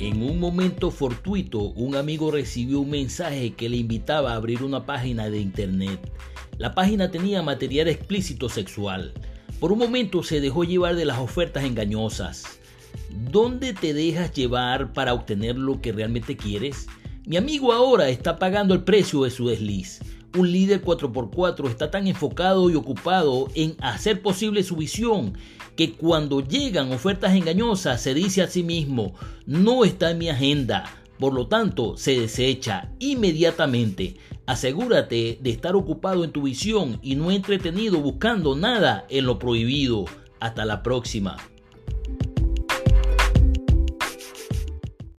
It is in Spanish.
En un momento fortuito, un amigo recibió un mensaje que le invitaba a abrir una página de internet. La página tenía material explícito sexual. Por un momento se dejó llevar de las ofertas engañosas. ¿Dónde te dejas llevar para obtener lo que realmente quieres? Mi amigo ahora está pagando el precio de su desliz. Un líder 4x4 está tan enfocado y ocupado en hacer posible su visión que cuando llegan ofertas engañosas se dice a sí mismo, no está en mi agenda, por lo tanto se desecha inmediatamente. Asegúrate de estar ocupado en tu visión y no entretenido buscando nada en lo prohibido. Hasta la próxima.